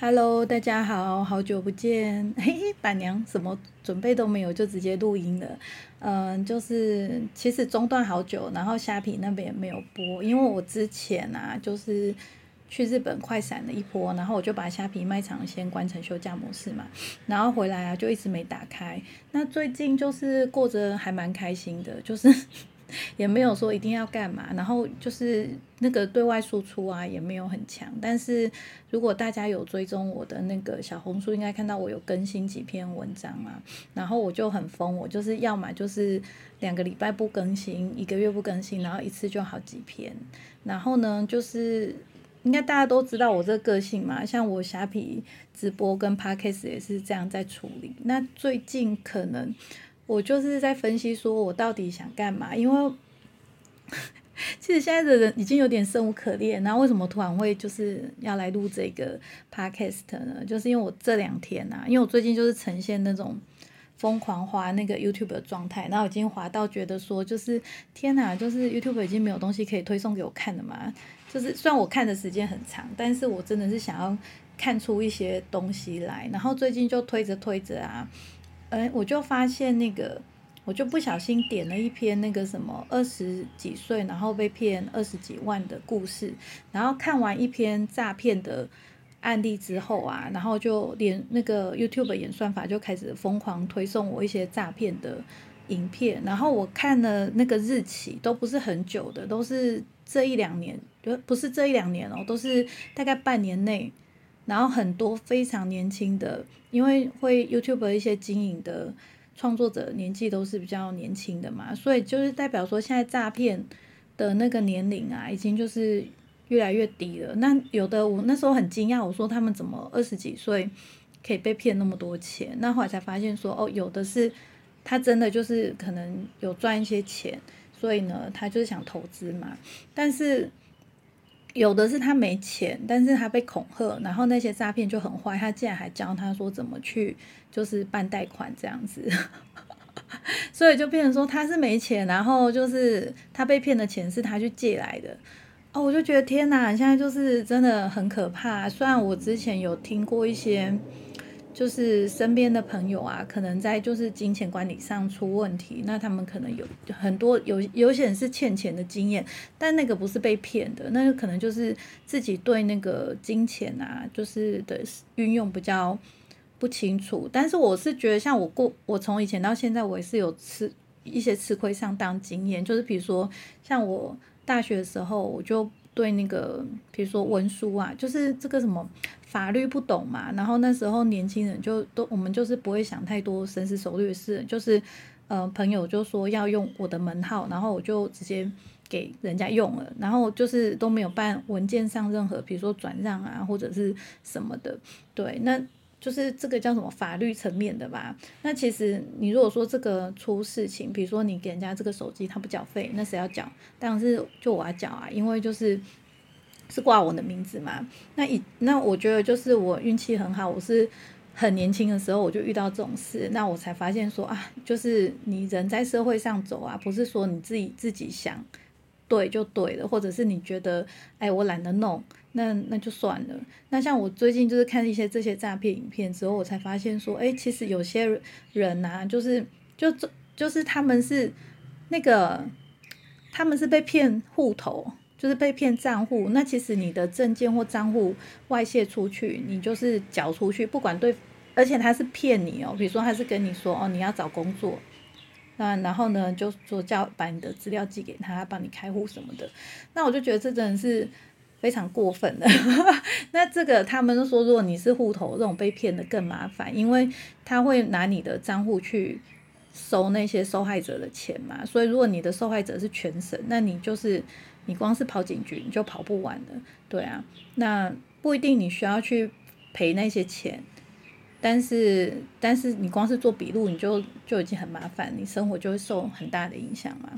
Hello，大家好，好久不见。嘿，板娘什么准备都没有，就直接录音了。嗯，就是其实中断好久，然后虾皮那边也没有播，因为我之前啊，就是去日本快闪了一波，然后我就把虾皮卖场先关成休假模式嘛，然后回来啊就一直没打开。那最近就是过着还蛮开心的，就是。也没有说一定要干嘛，然后就是那个对外输出啊也没有很强。但是如果大家有追踪我的那个小红书，应该看到我有更新几篇文章啊。然后我就很疯，我就是要么就是两个礼拜不更新，一个月不更新，然后一次就好几篇。然后呢，就是应该大家都知道我这个性嘛，像我虾皮直播跟 podcast 也是这样在处理。那最近可能。我就是在分析，说我到底想干嘛？因为 其实现在的人已经有点生无可恋，然后为什么突然会就是要来录这个 podcast 呢？就是因为我这两天啊，因为我最近就是呈现那种疯狂滑那个 YouTube 的状态，然后已经滑到觉得说，就是天哪，就是 YouTube 已经没有东西可以推送给我看了嘛。就是虽然我看的时间很长，但是我真的是想要看出一些东西来，然后最近就推着推着啊。哎，我就发现那个，我就不小心点了一篇那个什么二十几岁，然后被骗二十几万的故事。然后看完一篇诈骗的案例之后啊，然后就连那个 YouTube 演算法就开始疯狂推送我一些诈骗的影片。然后我看了那个日期都不是很久的，都是这一两年，不不是这一两年哦，都是大概半年内。然后很多非常年轻的，因为会 YouTube 一些经营的创作者年纪都是比较年轻的嘛，所以就是代表说现在诈骗的那个年龄啊，已经就是越来越低了。那有的我那时候很惊讶，我说他们怎么二十几岁可以被骗那么多钱？那后来才发现说，哦，有的是他真的就是可能有赚一些钱，所以呢，他就是想投资嘛，但是。有的是他没钱，但是他被恐吓，然后那些诈骗就很坏，他竟然还教他说怎么去就是办贷款这样子，所以就变成说他是没钱，然后就是他被骗的钱是他去借来的，哦，我就觉得天哪，现在就是真的很可怕。虽然我之前有听过一些。就是身边的朋友啊，可能在就是金钱管理上出问题，那他们可能有很多有有些人是欠钱的经验，但那个不是被骗的，那个可能就是自己对那个金钱啊，就是的运用比较不清楚。但是我是觉得，像我过我从以前到现在，我也是有吃一些吃亏上当经验，就是比如说像我大学的时候，我就。对那个，比如说文书啊，就是这个什么法律不懂嘛，然后那时候年轻人就都我们就是不会想太多深思熟虑的事，就是呃朋友就说要用我的门号，然后我就直接给人家用了，然后就是都没有办文件上任何，比如说转让啊或者是什么的，对，那。就是这个叫什么法律层面的吧？那其实你如果说这个出事情，比如说你给人家这个手机他不缴费，那谁要缴？当然是就我要缴啊，因为就是是挂我的名字嘛。那以那我觉得就是我运气很好，我是很年轻的时候我就遇到这种事，那我才发现说啊，就是你人在社会上走啊，不是说你自己自己想对就对了，或者是你觉得哎我懒得弄。那那就算了。那像我最近就是看一些这些诈骗影片之后，我才发现说，哎，其实有些人呐，就是就就就是他们是那个他们是被骗户头，就是被骗账户。那其实你的证件或账户外泄出去，你就是缴出去，不管对，而且他是骗你哦。比如说他是跟你说哦，你要找工作，那然后呢就说叫把你的资料寄给他，帮你开户什么的。那我就觉得这真的是。非常过分的，那这个他们说，如果你是户头这种被骗的更麻烦，因为他会拿你的账户去收那些受害者的钱嘛，所以如果你的受害者是全省，那你就是你光是跑警局你就跑不完的，对啊，那不一定你需要去赔那些钱，但是但是你光是做笔录你就就已经很麻烦，你生活就会受很大的影响嘛。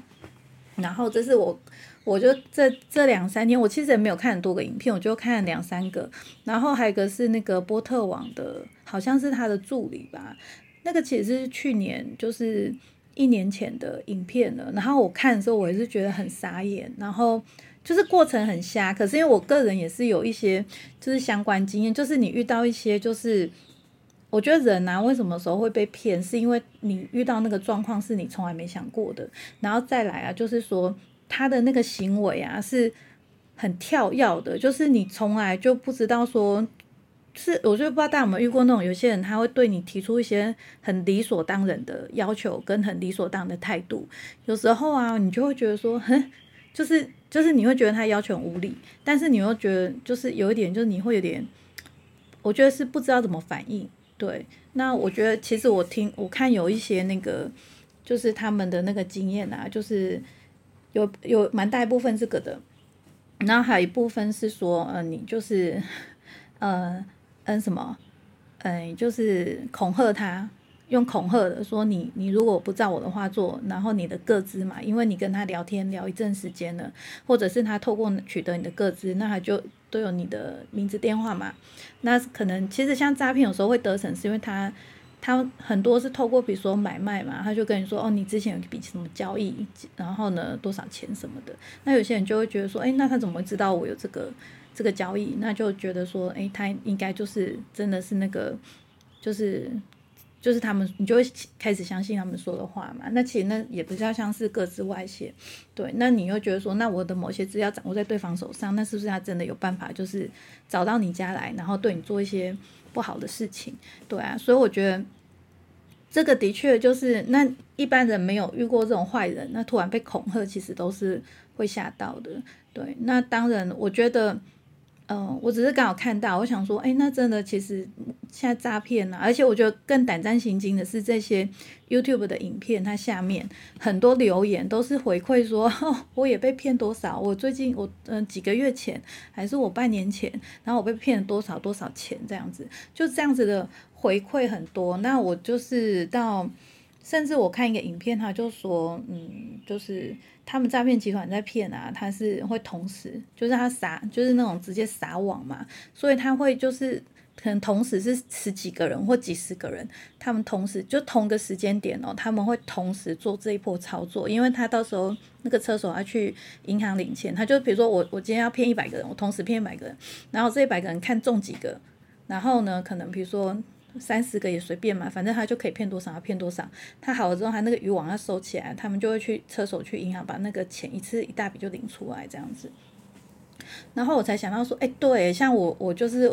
然后这是我，我就这这两三天，我其实也没有看很多个影片，我就看两三个。然后还有一个是那个波特网的，好像是他的助理吧。那个其实是去年，就是一年前的影片了。然后我看的时候，我也是觉得很傻眼。然后就是过程很瞎。可是因为我个人也是有一些就是相关经验，就是你遇到一些就是我觉得人啊，为什么时候会被骗，是因为你遇到那个状况是你从来没想过的，然后再来啊，就是说他的那个行为啊是很跳跃的，就是你从来就不知道说。是，我就不知道大家有没有遇过那种有些人，他会对你提出一些很理所当然的要求，跟很理所当然的态度。有时候啊，你就会觉得说，哼，就是就是你会觉得他要求很无理，但是你又觉得就是有一点，就是你会有点，我觉得是不知道怎么反应。对，那我觉得其实我听我看有一些那个，就是他们的那个经验啊，就是有有蛮大一部分这个的，然后还有一部分是说，呃，你就是，呃。嗯，什么？嗯，就是恐吓他，用恐吓的说你，你如果不照我的话做，然后你的个资嘛，因为你跟他聊天聊一阵时间了，或者是他透过取得你的个资，那他就都有你的名字电话嘛。那可能其实像诈骗有时候会得逞，是因为他他很多是透过比如说买卖嘛，他就跟你说哦，你之前有一笔什么交易，然后呢多少钱什么的。那有些人就会觉得说，哎，那他怎么知道我有这个？这个交易，那就觉得说，哎，他应该就是真的是那个，就是就是他们，你就会开始相信他们说的话嘛。那其实那也比较像是各自外泄，对。那你又觉得说，那我的某些资料掌握在对方手上，那是不是他真的有办法，就是找到你家来，然后对你做一些不好的事情？对啊，所以我觉得这个的确就是，那一般人没有遇过这种坏人，那突然被恐吓，其实都是会吓到的。对，那当然，我觉得。嗯，我只是刚好看到，我想说，哎，那真的其实现在诈骗呢，而且我觉得更胆战心惊的是这些 YouTube 的影片，它下面很多留言都是回馈说，我也被骗多少，我最近我嗯几个月前还是我半年前，然后我被骗了多少多少钱这样子，就这样子的回馈很多，那我就是到。甚至我看一个影片，他就说，嗯，就是他们诈骗集团在骗啊，他是会同时，就是他撒，就是那种直接撒网嘛，所以他会就是可能同时是十几个人或几十个人，他们同时就同个时间点哦，他们会同时做这一波操作，因为他到时候那个车手要去银行领钱，他就比如说我我今天要骗一百个人，我同时骗一百个人，然后这一百个人看中几个，然后呢，可能比如说。三十个也随便嘛，反正他就可以骗多少，骗多少。他好了之后，他那个渔网要收起来，他们就会去车手去银行把那个钱一次一大笔就领出来这样子。然后我才想到说，哎，对，像我我就是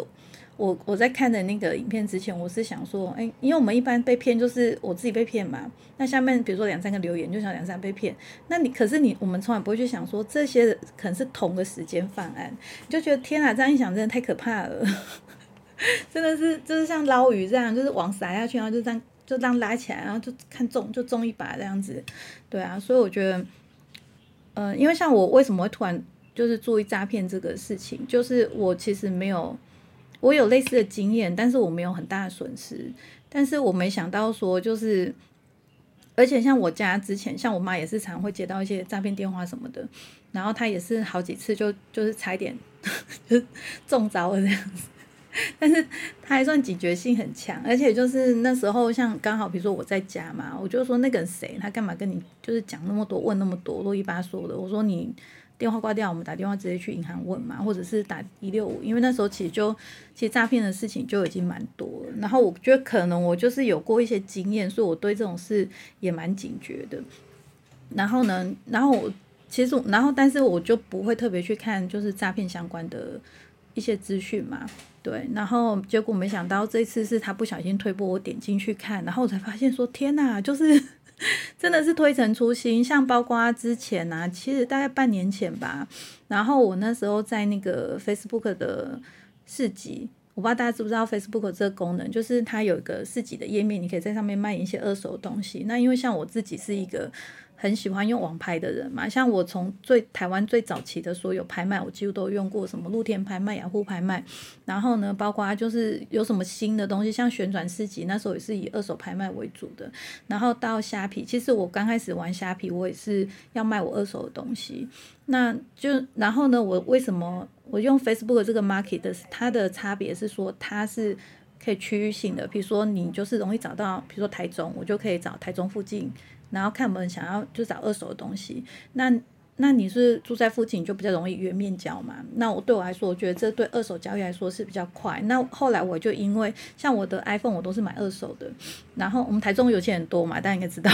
我我在看的那个影片之前，我是想说，哎，因为我们一般被骗就是我自己被骗嘛。那下面比如说两三个留言，就想两三被骗。那你可是你我们从来不会去想说这些可能是同个时间犯案，就觉得天啊，这样一想真的太可怕了。真的是，就是像捞鱼这样，就是网撒下去，然后就这样就这样拉起来，然后就看中就中一把这样子，对啊，所以我觉得，呃，因为像我为什么会突然就是注意诈骗这个事情，就是我其实没有，我有类似的经验，但是我没有很大的损失，但是我没想到说就是，而且像我家之前，像我妈也是常会接到一些诈骗电话什么的，然后她也是好几次就就是踩点就中招了这样子。但是他还算警觉性很强，而且就是那时候像刚好比如说我在家嘛，我就说那个谁，他干嘛跟你就是讲那么多，问那么多，啰里吧嗦的。我说你电话挂掉，我们打电话直接去银行问嘛，或者是打一六五，因为那时候其实就其实诈骗的事情就已经蛮多了。然后我觉得可能我就是有过一些经验，所以我对这种事也蛮警觉的。然后呢，然后我其实然后但是我就不会特别去看就是诈骗相关的一些资讯嘛。对，然后结果没想到这次是他不小心推播，我点进去看，然后我才发现说天哪，就是 真的是推陈出新。像包括之前啊，其实大概半年前吧，然后我那时候在那个 Facebook 的市集，我不知道大家知不知道 Facebook 这个功能，就是它有一个市集的页面，你可以在上面卖一些二手东西。那因为像我自己是一个。很喜欢用网拍的人嘛，像我从最台湾最早期的所有拍卖，我几乎都用过什么露天拍卖、雅虎拍卖，然后呢，包括就是有什么新的东西，像旋转市集，那时候也是以二手拍卖为主的。然后到虾皮，其实我刚开始玩虾皮，我也是要卖我二手的东西。那就然后呢，我为什么我用 Facebook 这个 market 的它的差别是说它是可以区域性的，比如说你就是容易找到，比如说台中，我就可以找台中附近。然后看我们想要就找二手的东西，那那你是住在附近就比较容易约面交嘛？那我对我来说，我觉得这对二手交易来说是比较快。那后来我就因为像我的 iPhone 我都是买二手的，然后我们台中有钱人多嘛，大家应该知道，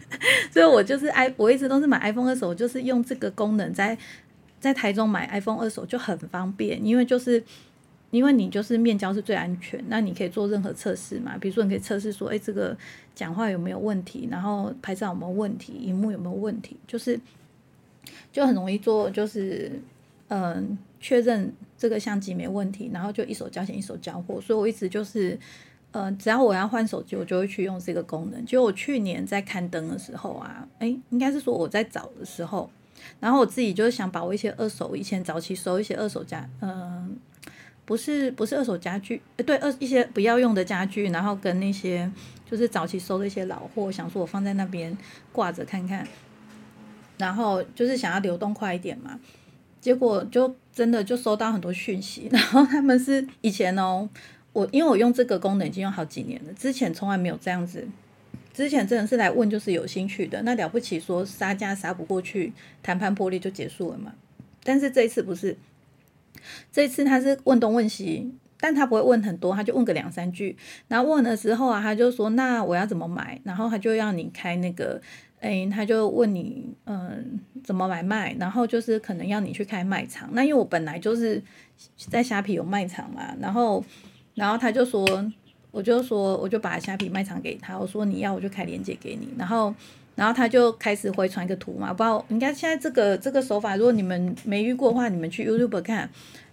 所以我就是 i 我一直都是买 iPhone 二手，就是用这个功能在在台中买 iPhone 二手就很方便，因为就是因为你就是面交是最安全，那你可以做任何测试嘛，比如说你可以测试说，哎，这个讲话有没有问题，然后拍照有没有问题，荧幕有没有问题，就是。就很容易做，就是嗯，确认这个相机没问题，然后就一手交钱一手交货。所以我一直就是，呃，只要我要换手机，我就会去用这个功能。就我去年在刊登的时候啊，诶，应该是说我在找的时候，然后我自己就是想把我一些二手，以前早期收一些二手家，嗯，不是不是二手家具，对，二一些不要用的家具，然后跟那些就是早期收的一些老货，想说我放在那边挂着看看。然后就是想要流动快一点嘛，结果就真的就收到很多讯息，然后他们是以前哦，我因为我用这个功能已经用好几年了，之前从来没有这样子，之前真的是来问就是有兴趣的，那了不起说杀价杀不过去，谈判破裂就结束了嘛，但是这一次不是，这次他是问东问西，但他不会问很多，他就问个两三句，然后问的时候啊，他就说那我要怎么买，然后他就要你开那个。哎，他就问你，嗯，怎么买卖？然后就是可能要你去开卖场。那因为我本来就是在虾皮有卖场嘛，然后，然后他就说，我就说，我就把虾皮卖场给他，我说你要我就开链接给你。然后，然后他就开始回传一个图嘛，不知道，应该现在这个这个手法，如果你们没遇过的话，你们去 YouTube 看。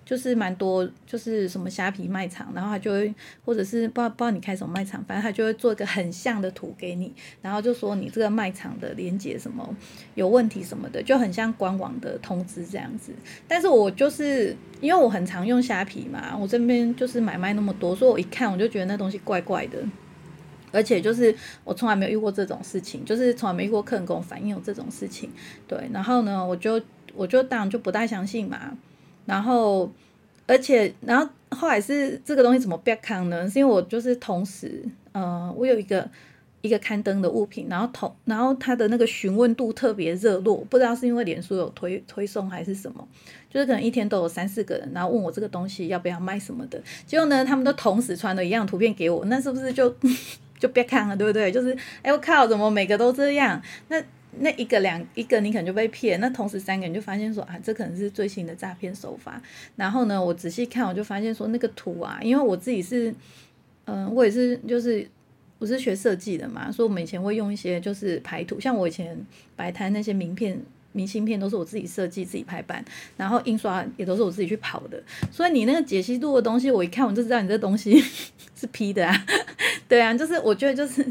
就是蛮多，就是什么虾皮卖场，然后他就会，或者是不知道不知道你开什么卖场，反正他就会做一个很像的图给你，然后就说你这个卖场的连接什么有问题什么的，就很像官网的通知这样子。但是我就是因为我很常用虾皮嘛，我这边就是买卖那么多，所以我一看我就觉得那东西怪怪的，而且就是我从来没有遇过这种事情，就是从来没遇过客人跟我反映有这种事情。对，然后呢，我就我就当然就不太相信嘛。然后，而且，然后后来是这个东西怎么变康呢？是因为我就是同时，呃，我有一个一个刊登的物品，然后同，然后它的那个询问度特别热络，不知道是因为脸书有推推送还是什么，就是可能一天都有三四个人，然后问我这个东西要不要卖什么的。结果呢，他们都同时传了一样图片给我，那是不是就就别看了，对不对？就是，哎我靠，怎么每个都这样？那。那一个两一个你可能就被骗，那同时三个人就发现说啊，这可能是最新的诈骗手法。然后呢，我仔细看，我就发现说那个图啊，因为我自己是，嗯，我也是就是我是学设计的嘛，所以我们以前会用一些就是排图，像我以前摆摊那些名片、明信片都是我自己设计、自己排版，然后印刷也都是我自己去跑的。所以你那个解析度的东西，我一看我就知道你这东西 是 P 的啊，对啊，就是我觉得就是。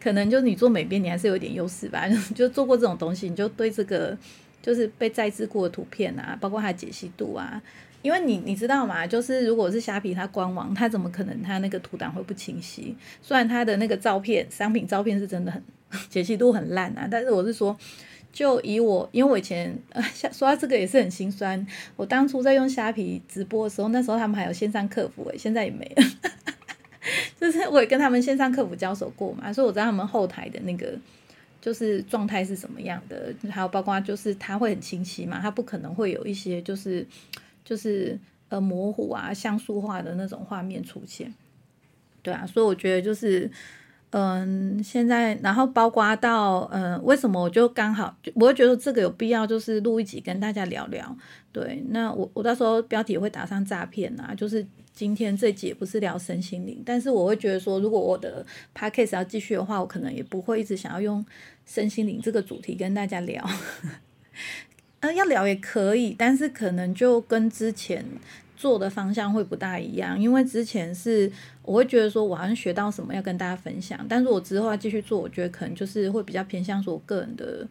可能就是你做美编，你还是有点优势吧。就做过这种东西，你就对这个就是被摘制过的图片啊，包括它的解析度啊，因为你你知道嘛，就是如果是虾皮它官网，它怎么可能它那个图档会不清晰？虽然它的那个照片商品照片是真的很解析度很烂啊，但是我是说，就以我，因为我以前 呃说到这个也是很心酸。我当初在用虾皮直播的时候，那时候他们还有线上客服诶，现在也没了。就是我也跟他们线上客服交手过嘛，所以我知道他们后台的那个就是状态是什么样的，还有包括就是它会很清晰嘛，它不可能会有一些就是就是呃模糊啊像素化的那种画面出现，对啊，所以我觉得就是嗯现在然后包括到嗯为什么我就刚好我会觉得这个有必要就是录一集跟大家聊聊，对，那我我到时候标题会打上诈骗啊，就是。今天这节不是聊身心灵，但是我会觉得说，如果我的 podcast 要继续的话，我可能也不会一直想要用身心灵这个主题跟大家聊。嗯，要聊也可以，但是可能就跟之前做的方向会不大一样，因为之前是我会觉得说我好像学到什么要跟大家分享，但是我之后要继续做，我觉得可能就是会比较偏向说我个人的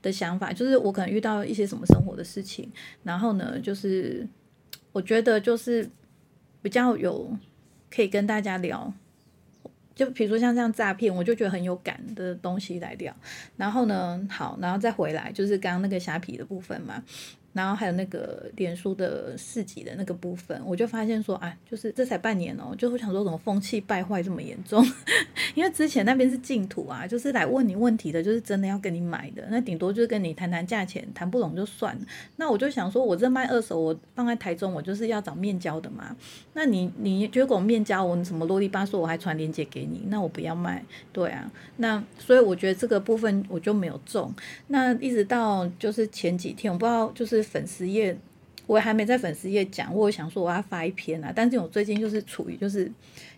的想法，就是我可能遇到一些什么生活的事情，然后呢，就是我觉得就是。比较有可以跟大家聊，就比如说像这样诈骗，我就觉得很有感的东西来聊。然后呢，好，然后再回来就是刚刚那个虾皮的部分嘛。然后还有那个脸书的市集的那个部分，我就发现说，啊，就是这才半年哦，就会想说怎么风气败坏这么严重？因为之前那边是净土啊，就是来问你问题的，就是真的要跟你买的，那顶多就是跟你谈谈价钱，谈不拢就算了。那我就想说，我这卖二手，我放在台中，我就是要找面交的嘛。那你你结果面交我什么啰里吧嗦，我还传链接给你，那我不要卖，对啊。那所以我觉得这个部分我就没有中。那一直到就是前几天，我不知道就是。粉丝页，我还没在粉丝页讲，我想说我要发一篇啊，但是我最近就是处于就是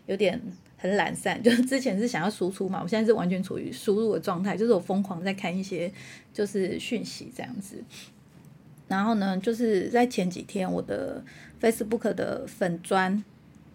有点很懒散，就是之前是想要输出嘛，我现在是完全处于输入的状态，就是我疯狂在看一些就是讯息这样子，然后呢，就是在前几天我的 Facebook 的粉砖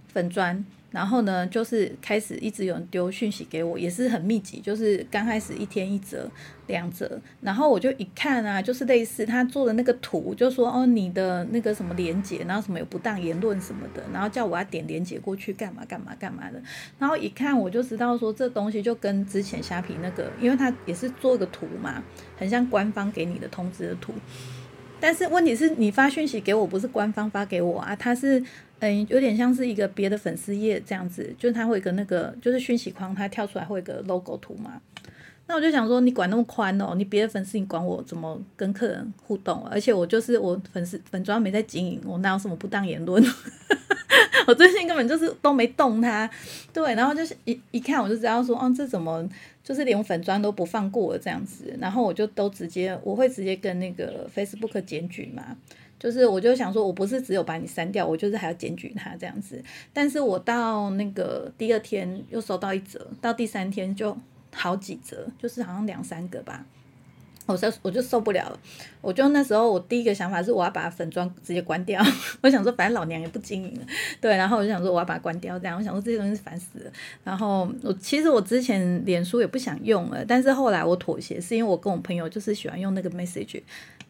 粉砖。然后呢，就是开始一直有人丢讯息给我，也是很密集，就是刚开始一天一折、两折，然后我就一看啊，就是类似他做的那个图，就说哦你的那个什么连接，然后什么有不当言论什么的，然后叫我要点连接过去干嘛干嘛干嘛的，然后一看我就知道说这东西就跟之前虾皮那个，因为他也是做个图嘛，很像官方给你的通知的图，但是问题是你发讯息给我不是官方发给我啊，他是。嗯，有点像是一个别的粉丝页这样子，就是它会一个那个，就是讯息框，它跳出来会一个 logo 图嘛。那我就想说，你管那么宽哦，你别的粉丝你管我怎么跟客人互动？而且我就是我粉丝粉妆没在经营，我哪有什么不当言论？我最近根本就是都没动它，对，然后就是一一看我就知道说，哦，这怎么就是连粉砖都不放过这样子？然后我就都直接我会直接跟那个 Facebook 检举嘛。就是，我就想说，我不是只有把你删掉，我就是还要检举他这样子。但是我到那个第二天又收到一则，到第三天就好几则，就是好像两三个吧。我受我就受不了，我就那时候我第一个想法是我要把粉妆直接关掉。我想说，反正老娘也不经营了，对。然后我就想说我要把它关掉，这样我想说这些东西烦死了。然后我其实我之前脸书也不想用了，但是后来我妥协，是因为我跟我朋友就是喜欢用那个 message。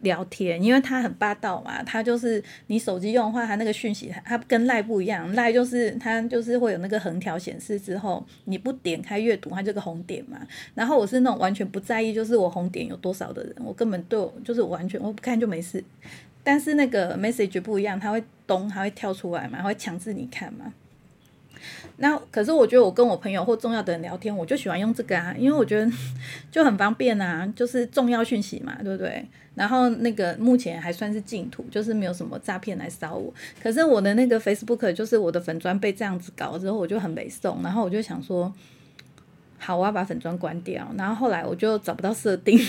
聊天，因为他很霸道嘛，他就是你手机用的话，他那个讯息，他跟赖不一样，赖就是他就是会有那个横条显示之后，你不点开阅读，它这个红点嘛。然后我是那种完全不在意，就是我红点有多少的人，我根本对就是完全我不看就没事。但是那个 message 不一样，它会咚，它会跳出来嘛，会强制你看嘛。那可是我觉得我跟我朋友或重要的人聊天，我就喜欢用这个啊，因为我觉得 就很方便啊，就是重要讯息嘛，对不对？然后那个目前还算是净土，就是没有什么诈骗来骚我。可是我的那个 Facebook 就是我的粉砖被这样子搞之后，我就很没送。然后我就想说，好，我要把粉砖关掉。然后后来我就找不到设定，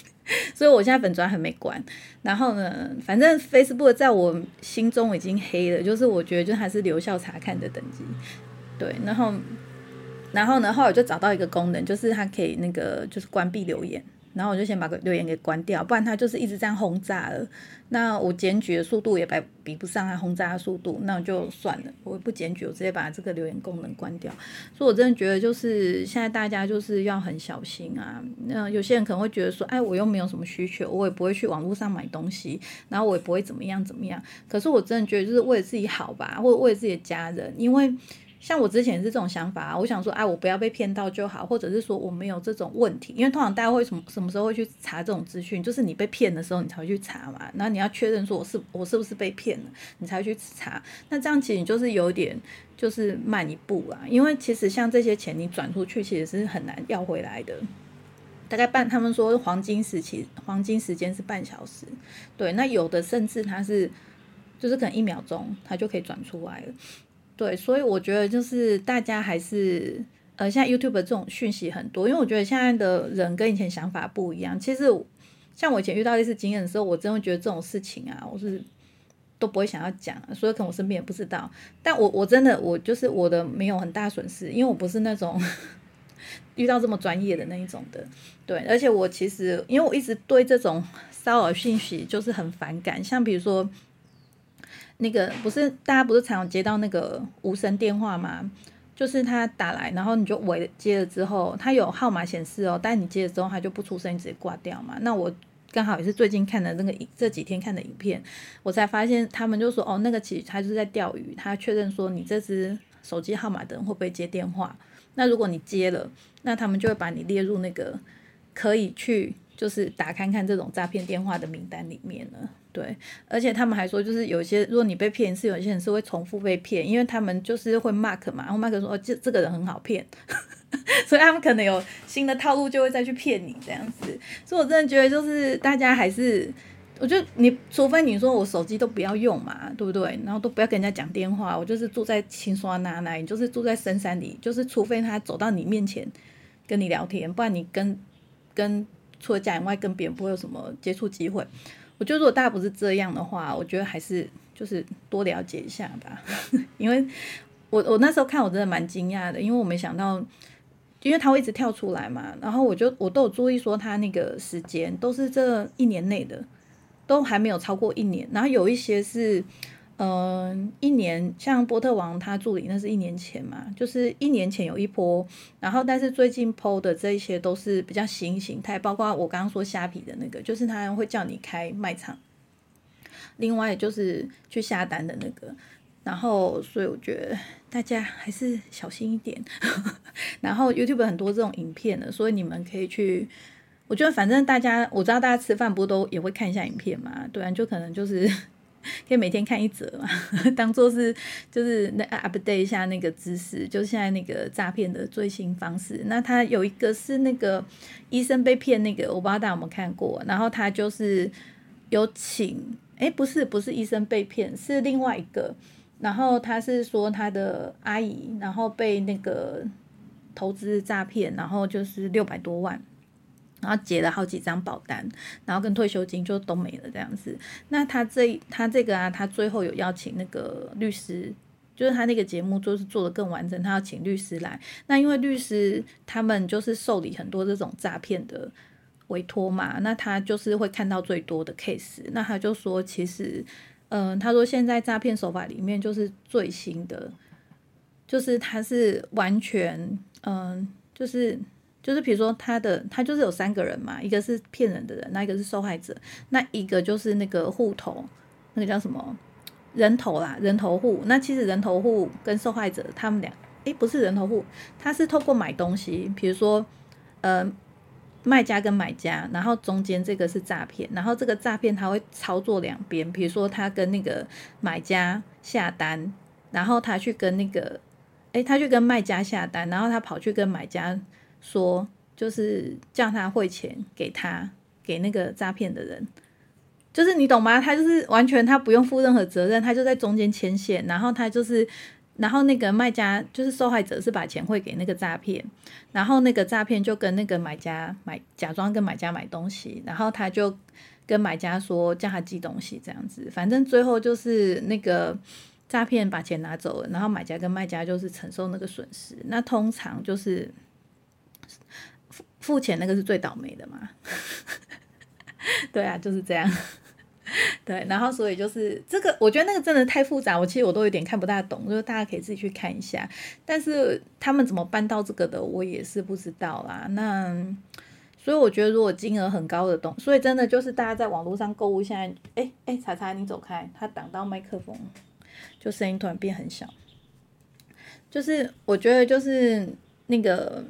所以我现在粉砖还没关。然后呢，反正 Facebook 在我心中已经黑了，就是我觉得就还是留校查看的等级。对，然后，然后呢，后来我就找到一个功能，就是它可以那个就是关闭留言。然后我就先把个留言给关掉，不然他就是一直这样轰炸了。那我检举的速度也比比不上他轰炸的速度，那就算了，我不检举，我直接把这个留言功能关掉。所以我真的觉得，就是现在大家就是要很小心啊。那有些人可能会觉得说，哎，我又没有什么需求，我也不会去网络上买东西，然后我也不会怎么样怎么样。可是我真的觉得，就是为了自己好吧，或者为了自己的家人，因为。像我之前是这种想法啊，我想说，哎，我不要被骗到就好，或者是说我没有这种问题，因为通常大家会什么什么时候会去查这种资讯，就是你被骗的时候，你才会去查嘛。然后你要确认说我是我是不是被骗了，你才会去查。那这样其实你就是有点就是慢一步啊，因为其实像这些钱你转出去，其实是很难要回来的。大概半，他们说黄金时期黄金时间是半小时，对，那有的甚至它是就是可能一秒钟它就可以转出来了。对，所以我觉得就是大家还是，呃，像 YouTube 这种讯息很多，因为我觉得现在的人跟以前想法不一样。其实像我以前遇到类似经验的时候，我真的觉得这种事情啊，我是都不会想要讲，所以可能我身边也不知道。但我我真的我就是我的没有很大损失，因为我不是那种 遇到这么专业的那一种的。对，而且我其实因为我一直对这种骚扰讯息就是很反感，像比如说。那个不是大家不是常有接到那个无声电话吗？就是他打来，然后你就喂接了之后，他有号码显示哦，但你接了之后他就不出声，直接挂掉嘛。那我刚好也是最近看的那个这几天看的影片，我才发现他们就说哦，那个其实他就是在钓鱼，他确认说你这支手机号码的人会不会接电话。那如果你接了，那他们就会把你列入那个可以去就是打看看这种诈骗电话的名单里面了。对，而且他们还说，就是有些如果你被骗是有些人是会重复被骗，因为他们就是会 mark 嘛，然后 mark 说哦这这个人很好骗，所以他们可能有新的套路就会再去骗你这样子。所以我真的觉得就是大家还是。我就你，除非你说我手机都不要用嘛，对不对？然后都不要跟人家讲电话，我就是住在青刷那那，你就是住在深山里，就是除非他走到你面前跟你聊天，不然你跟跟除了家以外跟别人不会有什么接触机会。我觉得如果大家不是这样的话，我觉得还是就是多了解一下吧，因为我我那时候看我真的蛮惊讶的，因为我没想到，因为他会一直跳出来嘛，然后我就我都有注意说他那个时间都是这一年内的。都还没有超过一年，然后有一些是，嗯，一年，像波特王他助理那是一年前嘛，就是一年前有一波，然后但是最近 PO 的这一些都是比较新形态，包括我刚刚说虾皮的那个，就是他会叫你开卖场，另外就是去下单的那个，然后所以我觉得大家还是小心一点，然后 YouTube 很多这种影片的，所以你们可以去。我觉得反正大家，我知道大家吃饭不都也会看一下影片嘛，对啊，就可能就是可以每天看一则嘛，当做是就是那 update 一下那个知识，就是现在那个诈骗的最新方式。那他有一个是那个医生被骗那个，我不知道大家有没有看过。然后他就是有请，哎，不是不是医生被骗，是另外一个。然后他是说他的阿姨，然后被那个投资诈骗，然后就是六百多万。然后结了好几张保单，然后跟退休金就都没了这样子。那他这他这个啊，他最后有邀请那个律师，就是他那个节目就是做的更完整，他要请律师来。那因为律师他们就是受理很多这种诈骗的委托嘛，那他就是会看到最多的 case。那他就说，其实，嗯，他说现在诈骗手法里面就是最新的，就是他是完全，嗯，就是。就是比如说他的他就是有三个人嘛，一个是骗人的人，那一个是受害者，那一个就是那个户头，那个叫什么人头啦，人头户。那其实人头户跟受害者他们俩，诶，不是人头户，他是透过买东西，比如说呃卖家跟买家，然后中间这个是诈骗，然后这个诈骗他会操作两边，比如说他跟那个买家下单，然后他去跟那个诶，他去跟卖家下单，然后他跑去跟买家。说就是叫他汇钱给他，给那个诈骗的人，就是你懂吗？他就是完全他不用负任何责任，他就在中间牵线，然后他就是，然后那个卖家就是受害者是把钱汇给那个诈骗，然后那个诈骗就跟那个买家买假装跟买家买东西，然后他就跟买家说叫他寄东西这样子，反正最后就是那个诈骗把钱拿走了，然后买家跟卖家就是承受那个损失，那通常就是。付钱那个是最倒霉的嘛？对啊，就是这样。对，然后所以就是这个，我觉得那个真的太复杂，我其实我都有点看不大懂，就是大家可以自己去看一下。但是他们怎么搬到这个的，我也是不知道啦。那所以我觉得，如果金额很高的东，所以真的就是大家在网络上购物，现在哎哎，查查你走开，他挡到麦克风，就声音突然变很小。就是我觉得就是那个。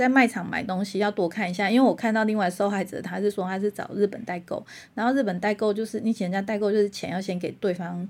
在卖场买东西要多看一下，因为我看到另外受害者，他是说他是找日本代购，然后日本代购就是你请人家代购，就是钱要先给对方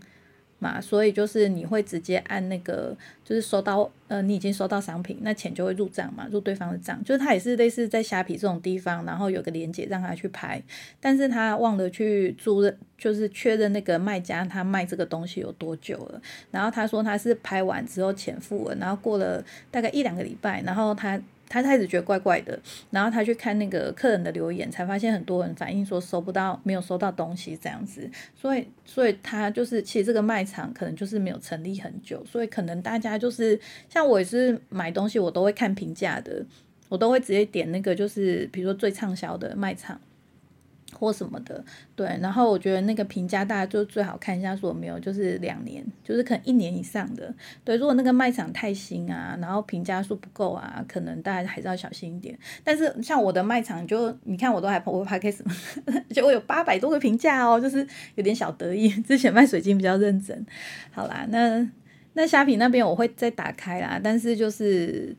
嘛，所以就是你会直接按那个，就是收到呃你已经收到商品，那钱就会入账嘛，入对方的账，就是他也是类似在虾皮这种地方，然后有个链接让他去拍，但是他忘了去注认，就是确认那个卖家他卖这个东西有多久了，然后他说他是拍完之后钱付了，然后过了大概一两个礼拜，然后他。他开始觉得怪怪的，然后他去看那个客人的留言，才发现很多人反映说收不到，没有收到东西这样子，所以，所以他就是其实这个卖场可能就是没有成立很久，所以可能大家就是像我也是买东西，我都会看评价的，我都会直接点那个就是比如说最畅销的卖场。或什么的，对，然后我觉得那个评价大家就最好看一下，说没有就是两年，就是可能一年以上的，对，如果那个卖场太新啊，然后评价数不够啊，可能大家还是要小心一点。但是像我的卖场，就你看我都还我拍 case，而且我有八百多个评价哦，就是有点小得意。之前卖水晶比较认真，好啦，那那虾皮那边我会再打开啦，但是就是。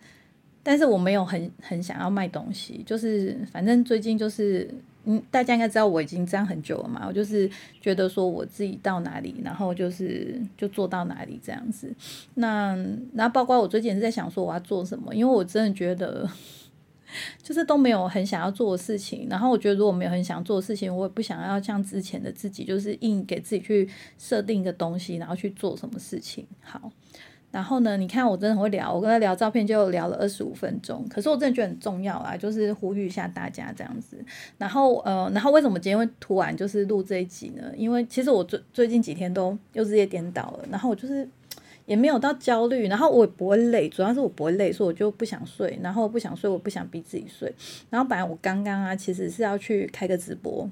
但是我没有很很想要卖东西，就是反正最近就是嗯，大家应该知道我已经这样很久了嘛，我就是觉得说我自己到哪里，然后就是就做到哪里这样子。那那包括我最近也是在想说我要做什么，因为我真的觉得 就是都没有很想要做的事情。然后我觉得如果没有很想做的事情，我也不想要像之前的自己，就是硬给自己去设定一个东西，然后去做什么事情。好。然后呢？你看我真的很会聊，我跟他聊照片就聊了二十五分钟。可是我真的觉得很重要啊，就是呼吁一下大家这样子。然后呃，然后为什么今天会突然就是录这一集呢？因为其实我最最近几天都又日夜颠倒了，然后我就是也没有到焦虑，然后我也不会累，主要是我不会累，所以我就不想睡，然后不想睡，我不想逼自己睡。然后本来我刚刚啊，其实是要去开个直播，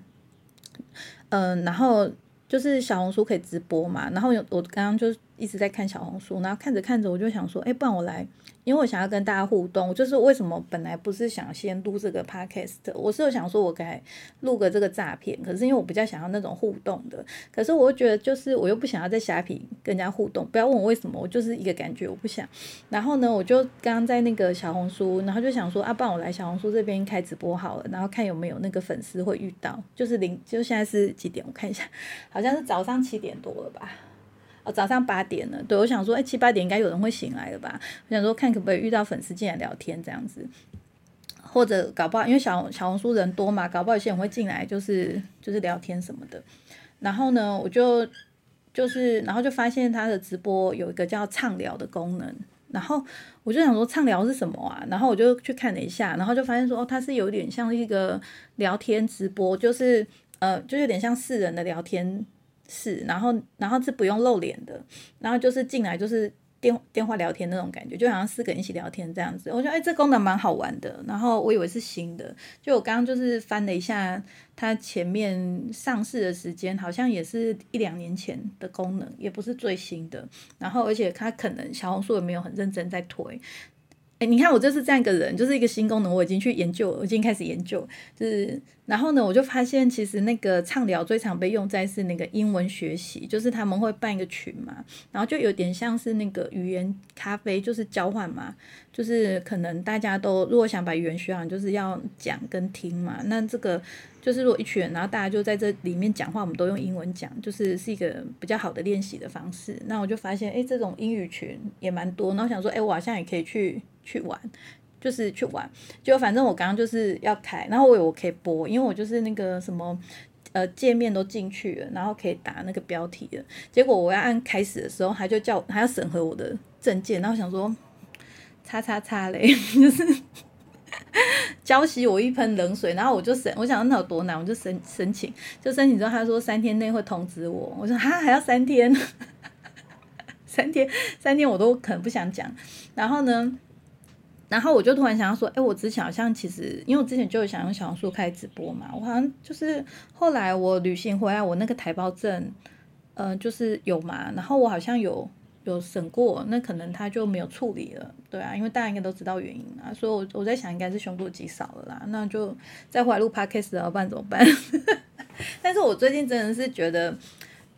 嗯，然后就是小红书可以直播嘛，然后有我刚刚就。一直在看小红书，然后看着看着，我就想说，哎，不然我来，因为我想要跟大家互动。就是为什么本来不是想先录这个 podcast，我是有想说我该录个这个诈骗，可是因为我比较想要那种互动的，可是我又觉得就是我又不想要在虾皮跟人家互动，不要问我为什么，我就是一个感觉，我不想。然后呢，我就刚刚在那个小红书，然后就想说，啊，不然我来小红书这边开直播好了，然后看有没有那个粉丝会遇到，就是零，就现在是几点？我看一下，好像是早上七点多了吧。早上八点了，对我想说，哎，七八点应该有人会醒来了吧？我想说，看可不可以遇到粉丝进来聊天这样子，或者搞不好，因为小小红书人多嘛，搞不好有些人会进来，就是就是聊天什么的。然后呢，我就就是然后就发现他的直播有一个叫畅聊的功能，然后我就想说畅聊是什么啊？然后我就去看了一下，然后就发现说，哦，它是有点像一个聊天直播，就是呃，就有点像四人的聊天。是，然后，然后是不用露脸的，然后就是进来就是电电话聊天那种感觉，就好像四个人一起聊天这样子。我觉得哎，这功能蛮好玩的。然后我以为是新的，就我刚刚就是翻了一下它前面上市的时间，好像也是一两年前的功能，也不是最新的。然后而且它可能小红书也没有很认真在推。哎，你看我就是这样一个人，就是一个新功能，我已经去研究，我已经开始研究，就是，然后呢，我就发现其实那个畅聊最常被用在是那个英文学习，就是他们会办一个群嘛，然后就有点像是那个语言咖啡，就是交换嘛，就是可能大家都如果想把语言学好，就是要讲跟听嘛，那这个就是如果一群人，然后大家就在这里面讲话，我们都用英文讲，就是是一个比较好的练习的方式。那我就发现，哎，这种英语群也蛮多，然后想说，哎，我好像也可以去。去玩，就是去玩，就反正我刚刚就是要开，然后我以为我可以播，因为我就是那个什么，呃，界面都进去了，然后可以打那个标题了。结果我要按开始的时候，他就叫还要审核我的证件，然后想说，叉叉叉嘞，就是 浇熄我一盆冷水，然后我就申，我想那有多难，我就申申请，就申请之后他说三天内会通知我，我说哈还要三天，三天三天我都可能不想讲，然后呢？然后我就突然想要说，哎，我之前好像其实，因为我之前就有想用小红书开直播嘛，我好像就是后来我旅行回来，我那个台胞证，呃，就是有嘛，然后我好像有有审过，那可能他就没有处理了，对啊，因为大家应该都知道原因啊，所以我我在想应该是胸部肌少了啦，那就在回来录 podcast 要不然怎么办？但是我最近真的是觉得。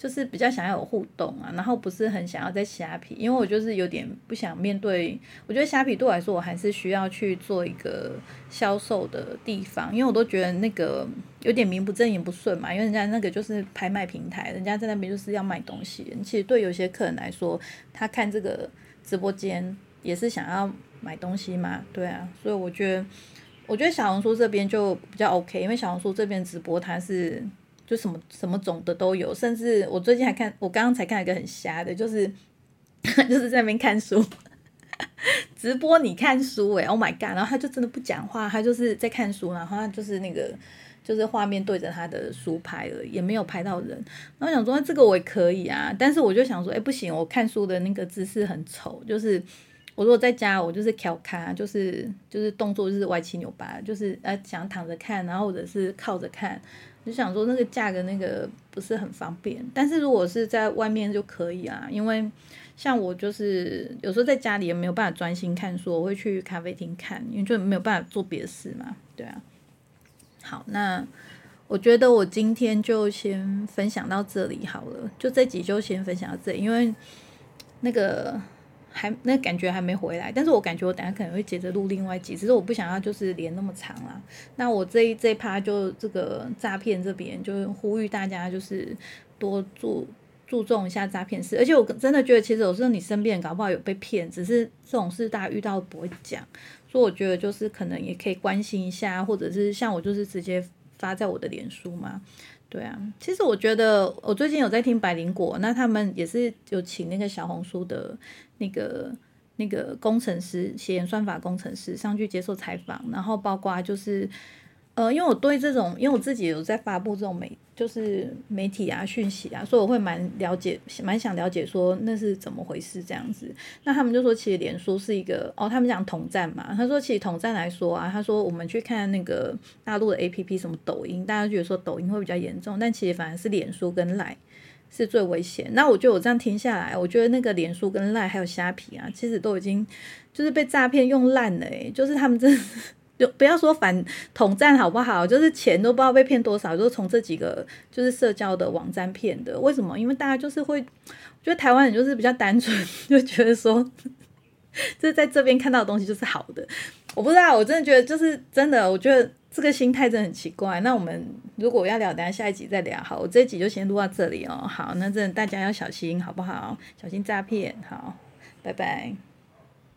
就是比较想要有互动啊，然后不是很想要在虾皮，因为我就是有点不想面对。我觉得虾皮对我来说，我还是需要去做一个销售的地方，因为我都觉得那个有点名不正言不顺嘛，因为人家那个就是拍卖平台，人家在那边就是要卖东西。其实对有些客人来说，他看这个直播间也是想要买东西嘛，对啊，所以我觉得，我觉得小红书这边就比较 OK，因为小红书这边直播它是。就什么什么种的都有，甚至我最近还看，我刚刚才看了一个很瞎的，就是 就是在那边看书，直播你看书诶 o h my god！然后他就真的不讲话，他就是在看书，然后他就是那个就是画面对着他的书拍了，也没有拍到人。然后想说这个我也可以啊，但是我就想说，哎不行，我看书的那个姿势很丑，就是我如果在家，我就是翘咖，就是就是动作就是歪七扭八，就是呃想躺着看，然后或者是靠着看。就想说那个价格那个不是很方便，但是如果是在外面就可以啊，因为像我就是有时候在家里也没有办法专心看书，我会去咖啡厅看，因为就没有办法做别的事嘛，对啊。好，那我觉得我今天就先分享到这里好了，就这集就先分享到这里，因为那个还那感觉还没回来，但是我感觉我等下可能会接着录另外几，只是我不想要就是连那么长啦。那我这一这一趴就这个诈骗这边，就是呼吁大家就是多注注重一下诈骗事，而且我真的觉得其实有时候你身边搞不好有被骗，只是这种事大家遇到不会讲，所以我觉得就是可能也可以关心一下，或者是像我就是直接发在我的脸书嘛。对啊，其实我觉得我最近有在听百灵果，那他们也是有请那个小红书的那个那个工程师，写算法工程师上去接受采访，然后包括就是。呃，因为我对这种，因为我自己有在发布这种媒，就是媒体啊、讯息啊，所以我会蛮了解，蛮想了解说那是怎么回事这样子。那他们就说，其实脸书是一个，哦，他们讲统战嘛。他说，其实统战来说啊，他说我们去看那个大陆的 A P P，什么抖音，大家觉得说抖音会比较严重，但其实反而是脸书跟赖是最危险。那我觉得我这样听下来，我觉得那个脸书跟赖还有虾皮啊，其实都已经就是被诈骗用烂了，诶，就是他们真的。就不要说反统战好不好，就是钱都不知道被骗多少，就是从这几个就是社交的网站骗的。为什么？因为大家就是会，觉得台湾人就是比较单纯，就觉得说，就在这边看到的东西就是好的。我不知道，我真的觉得就是真的，我觉得这个心态真的很奇怪。那我们如果要聊，等下下一集再聊。好，我这一集就先录到这里哦。好，那真的大家要小心，好不好？小心诈骗。好，拜拜。